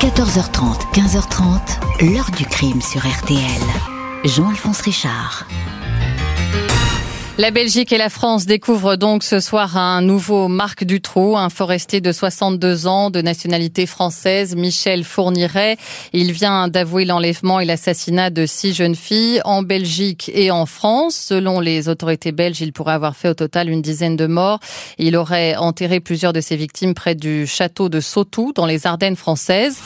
14h30, 15h30, l'heure du crime sur RTL. Jean-Alphonse Richard. La Belgique et la France découvrent donc ce soir un nouveau Marc Dutroux, un forestier de 62 ans de nationalité française, Michel Fourniret. Il vient d'avouer l'enlèvement et l'assassinat de six jeunes filles en Belgique et en France. Selon les autorités belges, il pourrait avoir fait au total une dizaine de morts. Il aurait enterré plusieurs de ses victimes près du château de Sautou dans les Ardennes françaises.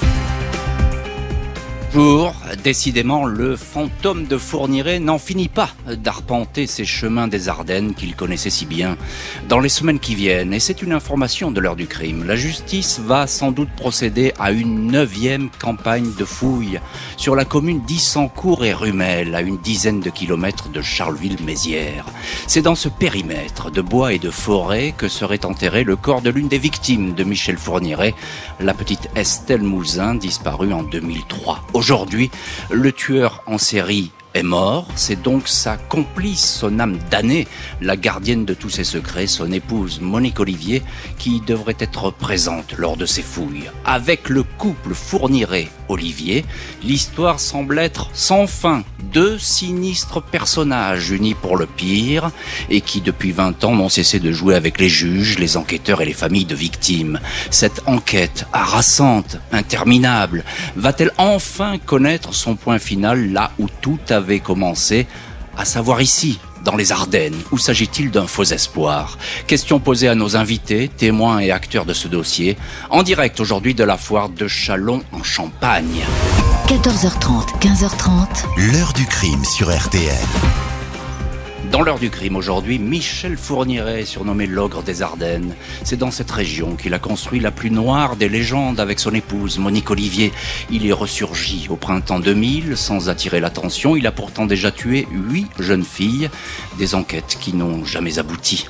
Bonjour, décidément, le fantôme de Fourniret n'en finit pas d'arpenter ces chemins des Ardennes qu'il connaissait si bien. Dans les semaines qui viennent, et c'est une information de l'heure du crime, la justice va sans doute procéder à une neuvième campagne de fouilles sur la commune d'Issancourt et Rumel, à une dizaine de kilomètres de Charleville-Mézières. C'est dans ce périmètre de bois et de forêt que serait enterré le corps de l'une des victimes de Michel Fourniret, la petite Estelle Mouzin, disparue en 2003. Aujourd'hui, le tueur en série est mort, c'est donc sa complice, son âme damnée, la gardienne de tous ses secrets, son épouse Monique Olivier, qui devrait être présente lors de ces fouilles. Avec le couple fournirait Olivier, l'histoire semble être sans fin. Deux sinistres personnages unis pour le pire et qui depuis 20 ans n'ont cessé de jouer avec les juges, les enquêteurs et les familles de victimes. Cette enquête harassante, interminable, va-t-elle enfin connaître son point final là où tout a avait commencé, à savoir ici, dans les Ardennes Où s'agit-il d'un faux espoir Question posée à nos invités, témoins et acteurs de ce dossier, en direct aujourd'hui de la foire de Chalon en Champagne. 14h30, 15h30. L'heure du crime sur RTL. Dans l'heure du crime aujourd'hui, Michel Fourniret, surnommé l'ogre des Ardennes. C'est dans cette région qu'il a construit la plus noire des légendes avec son épouse, Monique Olivier. Il est ressurgi au printemps 2000 sans attirer l'attention. Il a pourtant déjà tué huit jeunes filles. Des enquêtes qui n'ont jamais abouti.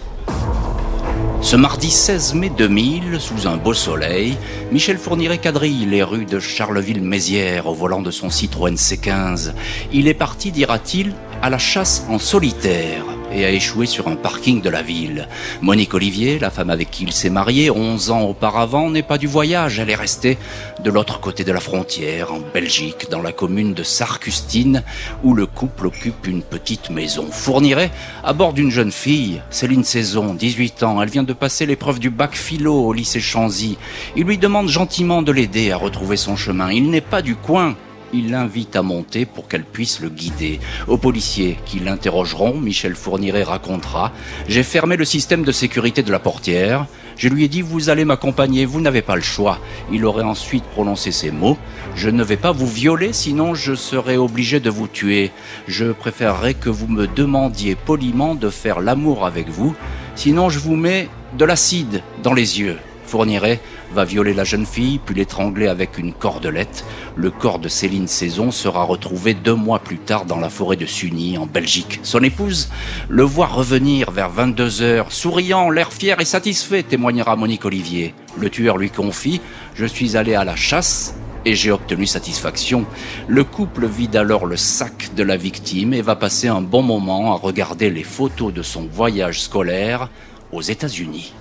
Ce mardi 16 mai 2000, sous un beau soleil, Michel Fourniret quadrille les rues de Charleville-Mézières au volant de son Citroën C15. Il est parti, dira-t-il, à la chasse en solitaire et a échoué sur un parking de la ville. Monique Olivier, la femme avec qui il s'est marié 11 ans auparavant, n'est pas du voyage. Elle est restée de l'autre côté de la frontière, en Belgique, dans la commune de Sarcustine, où le couple occupe une petite maison. Fournirait à bord d'une jeune fille, Céline Saison, 18 ans. Elle vient de passer l'épreuve du bac philo au lycée Chanzy. Il lui demande gentiment de l'aider à retrouver son chemin. Il n'est pas du coin il l'invite à monter pour qu'elle puisse le guider. Aux policiers qui l'interrogeront, Michel Fourniret racontera J'ai fermé le système de sécurité de la portière. Je lui ai dit Vous allez m'accompagner, vous n'avez pas le choix. Il aurait ensuite prononcé ces mots Je ne vais pas vous violer, sinon je serai obligé de vous tuer. Je préférerais que vous me demandiez poliment de faire l'amour avec vous, sinon je vous mets de l'acide dans les yeux. Fourniret va violer la jeune fille, puis l'étrangler avec une cordelette. Le corps de Céline Saison sera retrouvé deux mois plus tard dans la forêt de Sunny, en Belgique. Son épouse le voit revenir vers 22 heures, souriant, l'air fier et satisfait, témoignera Monique Olivier. Le tueur lui confie Je suis allé à la chasse et j'ai obtenu satisfaction. Le couple vide alors le sac de la victime et va passer un bon moment à regarder les photos de son voyage scolaire aux États-Unis.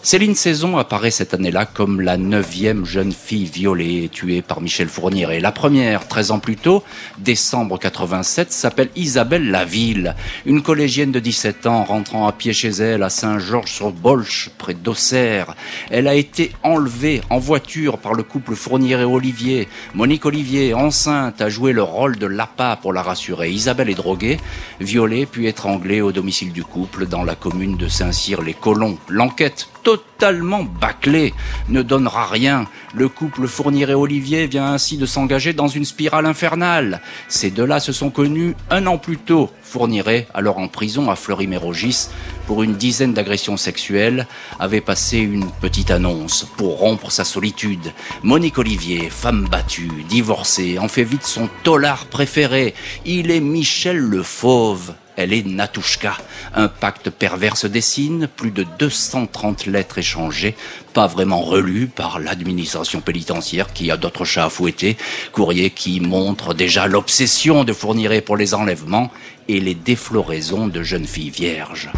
Céline Saison apparaît cette année-là comme la neuvième jeune fille violée et tuée par Michel Fourniret. La première, 13 ans plus tôt, décembre 87, s'appelle Isabelle Laville, une collégienne de 17 ans rentrant à pied chez elle à Saint-Georges-sur-Bolche, près d'Auxerre. Elle a été enlevée en voiture par le couple Fourniret-Olivier. Monique Olivier, enceinte, a joué le rôle de l'appât pour la rassurer. Isabelle est droguée, violée puis étranglée au domicile du couple dans la commune de Saint-Cyr-les-Colons. L'enquête totalement bâclé, ne donnera rien. Le couple Fourniret Olivier vient ainsi de s'engager dans une spirale infernale. Ces deux-là se sont connus un an plus tôt. Fourniret, alors en prison à Fleury-Mérogis pour une dizaine d'agressions sexuelles, avait passé une petite annonce pour rompre sa solitude. Monique Olivier, femme battue, divorcée, en fait vite son tolard préféré. Il est Michel le Fauve elle est Natushka. Un pacte pervers se dessine, plus de 230 lettres échangées, pas vraiment relues par l'administration pénitentiaire qui a d'autres chats à fouetter, courrier qui montre déjà l'obsession de Fourniret pour les enlèvements et les défloraisons de jeunes filles vierges.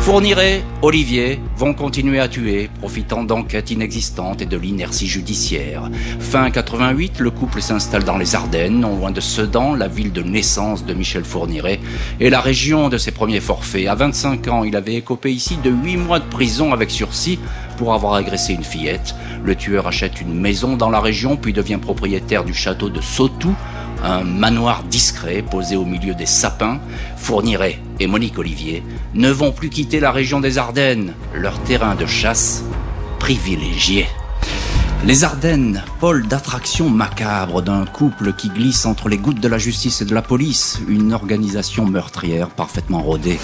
Fourniret, Olivier vont continuer à tuer, profitant d'enquêtes inexistantes et de l'inertie judiciaire. Fin 88, le couple s'installe dans les Ardennes, non loin de Sedan, la ville de naissance de Michel Fourniret, et la région de ses premiers forfaits. À 25 ans, il avait écopé ici de 8 mois de prison avec sursis pour avoir agressé une fillette. Le tueur achète une maison dans la région, puis devient propriétaire du château de Sautou, un manoir discret posé au milieu des sapins, Fourniret et Monique Olivier ne vont plus quitter la région des Ardennes, leur terrain de chasse privilégié. Les Ardennes, pôle d'attraction macabre d'un couple qui glisse entre les gouttes de la justice et de la police, une organisation meurtrière parfaitement rodée.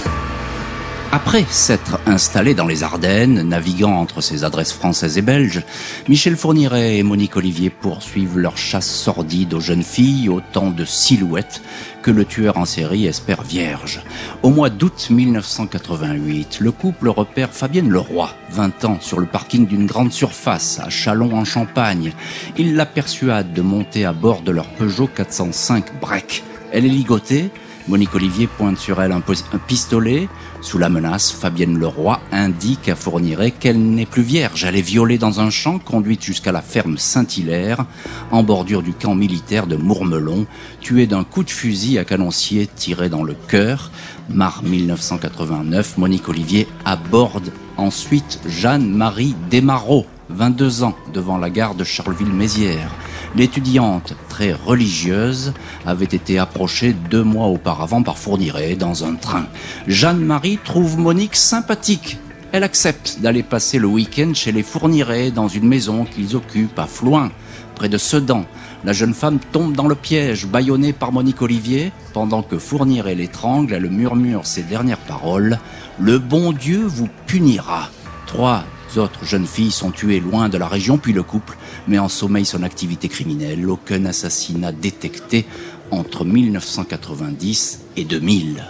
Après s'être installé dans les Ardennes, naviguant entre ses adresses françaises et belges, Michel Fourniret et Monique Olivier poursuivent leur chasse sordide aux jeunes filles, autant de silhouettes que le tueur en série espère vierge. Au mois d'août 1988, le couple repère Fabienne Leroy, 20 ans, sur le parking d'une grande surface à Chalon en Champagne. Il la persuade de monter à bord de leur Peugeot 405 Break. Elle est ligotée, Monique Olivier pointe sur elle un, pistolet. Sous la menace, Fabienne Leroy indique à Fourniret qu'elle n'est plus vierge. Elle est violée dans un champ, conduite jusqu'à la ferme Saint-Hilaire, en bordure du camp militaire de Mourmelon, tuée d'un coup de fusil à canoncier tiré dans le cœur. Mars 1989, Monique Olivier aborde ensuite Jeanne-Marie Desmarot, 22 ans, devant la gare de Charleville-Mézières. L'étudiante, très religieuse, avait été approchée deux mois auparavant par Fourniret dans un train. Jeanne-Marie trouve Monique sympathique. Elle accepte d'aller passer le week-end chez les Fourniret dans une maison qu'ils occupent à Floin, près de Sedan. La jeune femme tombe dans le piège, bâillonnée par Monique Olivier, pendant que Fourniret l'étrangle, elle murmure ses dernières paroles. Le bon Dieu vous punira. Trois autres jeunes filles sont tuées loin de la région, puis le couple met en sommeil son activité criminelle. Aucun assassinat détecté entre 1990 et 2000.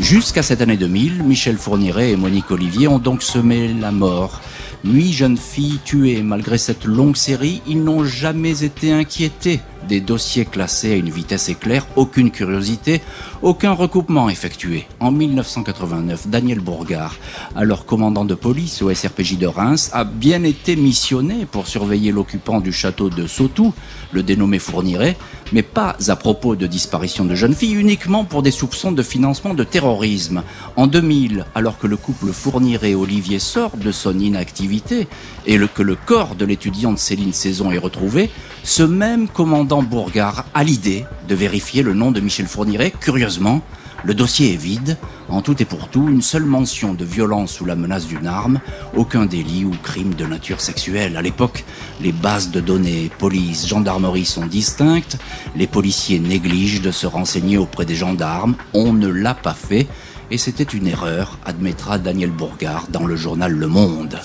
Jusqu'à cette année 2000, Michel Fourniret et Monique Olivier ont donc semé la mort Huit jeunes filles tuées malgré cette longue série, ils n'ont jamais été inquiétés. Des dossiers classés à une vitesse éclair, aucune curiosité, aucun recoupement effectué. En 1989, Daniel Bourgard, alors commandant de police au SRPJ de Reims, a bien été missionné pour surveiller l'occupant du château de Sautou, le dénommé Fourniret, mais pas à propos de disparition de jeunes filles, uniquement pour des soupçons de financement de terrorisme. En 2000, alors que le couple Fourniret-Olivier sort de son inactivité et que le corps de l'étudiante Céline Saison est retrouvé, ce même commandant Bourgard a l'idée de vérifier le nom de Michel Fourniret. Curieusement, le dossier est vide, en tout et pour tout, une seule mention de violence sous la menace d'une arme, aucun délit ou crime de nature sexuelle. À l'époque, les bases de données, police, gendarmerie sont distinctes, les policiers négligent de se renseigner auprès des gendarmes, on ne l'a pas fait, et c'était une erreur, admettra Daniel Bourgard dans le journal Le Monde.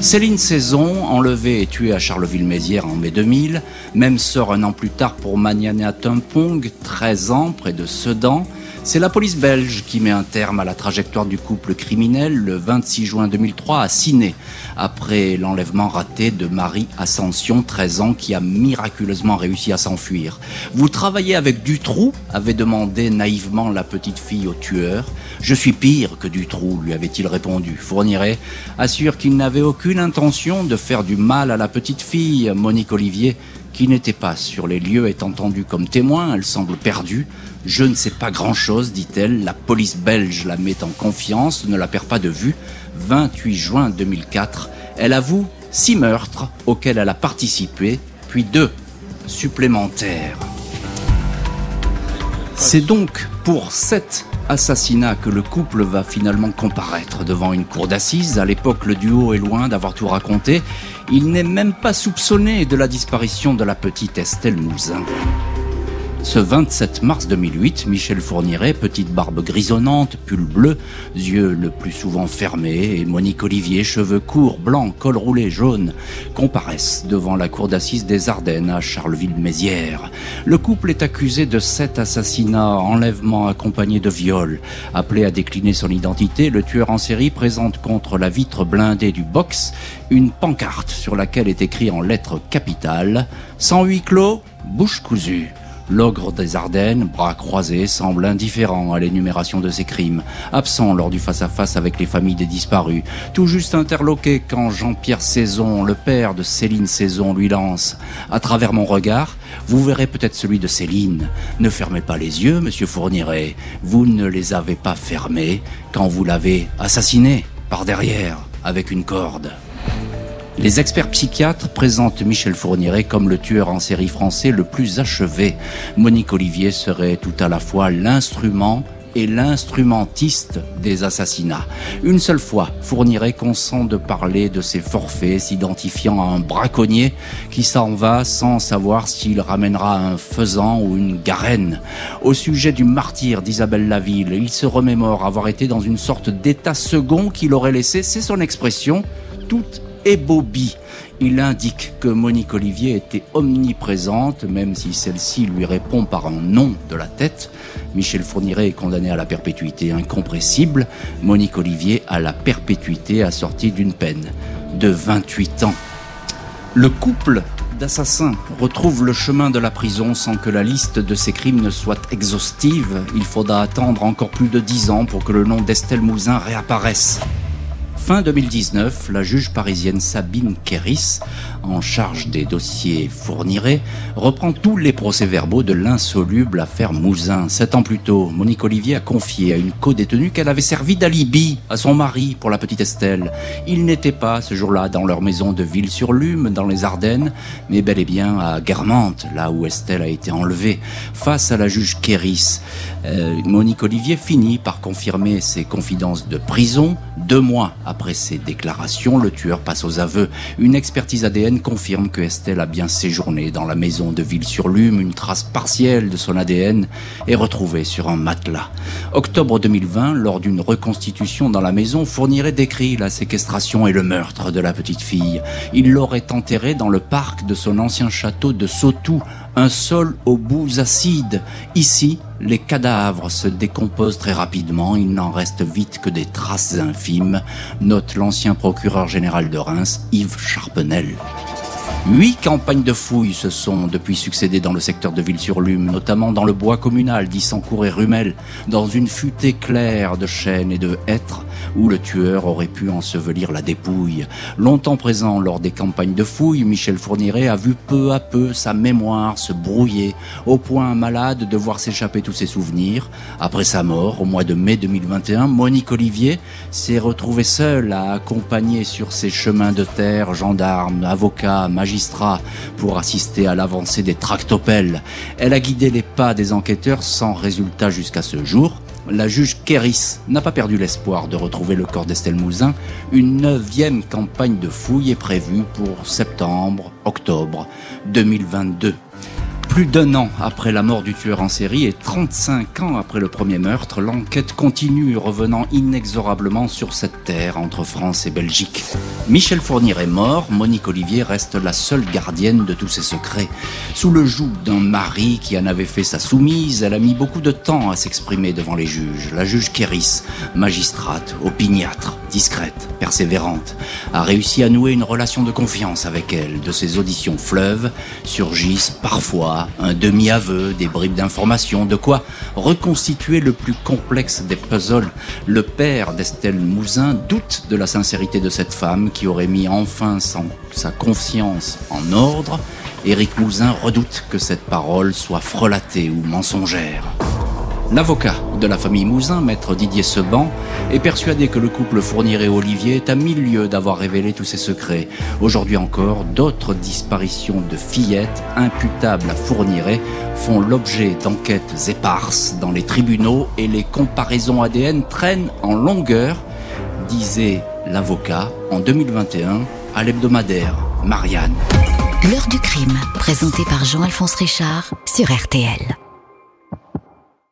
Céline Saison, enlevée et tuée à Charleville-Mézières en mai 2000, même sort un an plus tard pour Maniana Tumpong, 13 ans, près de Sedan, c'est la police belge qui met un terme à la trajectoire du couple criminel le 26 juin 2003 à Ciné, après l'enlèvement raté de Marie Ascension, 13 ans, qui a miraculeusement réussi à s'enfuir. Vous travaillez avec Dutroux avait demandé naïvement la petite fille au tueur. Je suis pire que Dutroux, lui avait-il répondu. Fourniret assure qu'il n'avait aucune intention de faire du mal à la petite fille. Monique Olivier qui n'était pas sur les lieux est entendue comme témoin, elle semble perdue. Je ne sais pas grand-chose, dit-elle. La police belge la met en confiance, ne la perd pas de vue. 28 juin 2004, elle avoue six meurtres auxquels elle a participé, puis deux supplémentaires. C'est donc pour sept assassinats que le couple va finalement comparaître devant une cour d'assises. À l'époque, le duo est loin d'avoir tout raconté. Il n'est même pas soupçonné de la disparition de la petite Estelle Mouzin. Ce 27 mars 2008, Michel Fourniret, petite barbe grisonnante, pull bleu, yeux le plus souvent fermés, et Monique Olivier, cheveux courts, blancs, col roulé jaune, comparaissent devant la cour d'assises des Ardennes à Charleville-Mézières. Le couple est accusé de sept assassinats, enlèvements accompagnés de viols. Appelé à décliner son identité, le tueur en série présente contre la vitre blindée du box une pancarte sur laquelle est écrit en lettres capitales « Sans huis clos, bouche cousue ». L'ogre des Ardennes, bras croisés, semble indifférent à l'énumération de ses crimes, absent lors du face-à-face avec les familles des disparus, tout juste interloqué quand Jean-Pierre Saison, le père de Céline Saison, lui lance « À travers mon regard, vous verrez peut-être celui de Céline. Ne fermez pas les yeux, monsieur Fourniret. Vous ne les avez pas fermés quand vous l'avez assassiné par derrière avec une corde. » Les experts psychiatres présentent Michel Fourniret comme le tueur en série français le plus achevé. Monique Olivier serait tout à la fois l'instrument et l'instrumentiste des assassinats. Une seule fois, Fourniret consent de parler de ses forfaits, s'identifiant à un braconnier qui s'en va sans savoir s'il ramènera un faisan ou une garenne. Au sujet du martyr d'Isabelle Laville, il se remémore avoir été dans une sorte d'état second qu'il aurait laissé, c'est son expression, toute et Bobby. Il indique que Monique Olivier était omniprésente, même si celle-ci lui répond par un nom de la tête. Michel Fourniret est condamné à la perpétuité incompressible. Monique Olivier à la perpétuité assortie d'une peine de 28 ans. Le couple d'assassins retrouve le chemin de la prison sans que la liste de ses crimes ne soit exhaustive. Il faudra attendre encore plus de 10 ans pour que le nom d'Estelle Mouzin réapparaisse. Fin 2019, la juge parisienne Sabine Kéris, en charge des dossiers fournirés, reprend tous les procès-verbaux de l'insoluble affaire Mouzin. Sept ans plus tôt, Monique Olivier a confié à une co-détenue qu'elle avait servi d'alibi à son mari pour la petite Estelle. Il n'était pas ce jour-là dans leur maison de Ville-sur-Lume, dans les Ardennes, mais bel et bien à Guermantes, là où Estelle a été enlevée. Face à la juge Kéris, euh, Monique Olivier finit par confirmer ses confidences de prison. Deux mois après ses déclarations, le tueur passe aux aveux. Une expertise ADN confirme que Estelle a bien séjourné dans la maison de Ville-sur-Lume. Une trace partielle de son ADN est retrouvée sur un matelas. Octobre 2020, lors d'une reconstitution dans la maison, Fourniret décrit la séquestration et le meurtre de la petite fille. Il l'aurait enterrée dans le parc de son ancien château de Sautou, un sol aux bouts acides. Ici, les cadavres se décomposent très rapidement, il n'en reste vite que des traces infimes, note l'ancien procureur général de Reims, Yves Charpenel. Huit campagnes de fouilles se sont depuis succédées dans le secteur de Ville-sur-Lume, notamment dans le bois communal d'Issancourt et Rumel, dans une futée claire de chênes et de hêtres où le tueur aurait pu ensevelir la dépouille. Longtemps présent lors des campagnes de fouilles, Michel Fourniret a vu peu à peu sa mémoire se brouiller, au point malade de voir s'échapper tous ses souvenirs. Après sa mort, au mois de mai 2021, Monique Olivier s'est retrouvée seule à accompagner sur ses chemins de terre gendarmes, avocats, magistrats, pour assister à l'avancée des tractopelles. Elle a guidé les pas des enquêteurs sans résultat jusqu'à ce jour. La juge Kéris n'a pas perdu l'espoir de retrouver le corps d'Estelle Mouzin. Une neuvième campagne de fouilles est prévue pour septembre, octobre 2022. Plus d'un an après la mort du tueur en série et 35 ans après le premier meurtre, l'enquête continue, revenant inexorablement sur cette terre entre France et Belgique. Michel Fournier est mort, Monique Olivier reste la seule gardienne de tous ses secrets. Sous le joug d'un mari qui en avait fait sa soumise, elle a mis beaucoup de temps à s'exprimer devant les juges. La juge Kéris, magistrate, opiniâtre, discrète, persévérante, a réussi à nouer une relation de confiance avec elle. De ses auditions fleuves surgissent parfois un demi-aveu, des bribes d'informations, de quoi reconstituer le plus complexe des puzzles. Le père d'Estelle Mouzin doute de la sincérité de cette femme qui aurait mis enfin sa conscience en ordre. Éric Mouzin redoute que cette parole soit frelatée ou mensongère. L'avocat de la famille Mouzin, maître Didier Seban, est persuadé que le couple Fournier et Olivier est à mille lieues d'avoir révélé tous ses secrets. Aujourd'hui encore, d'autres disparitions de fillettes imputables à Fourniret font l'objet d'enquêtes éparses dans les tribunaux et les comparaisons ADN traînent en longueur, disait l'avocat en 2021 à l'hebdomadaire Marianne. L'heure du crime, présenté par Jean-Alphonse Richard sur RTL.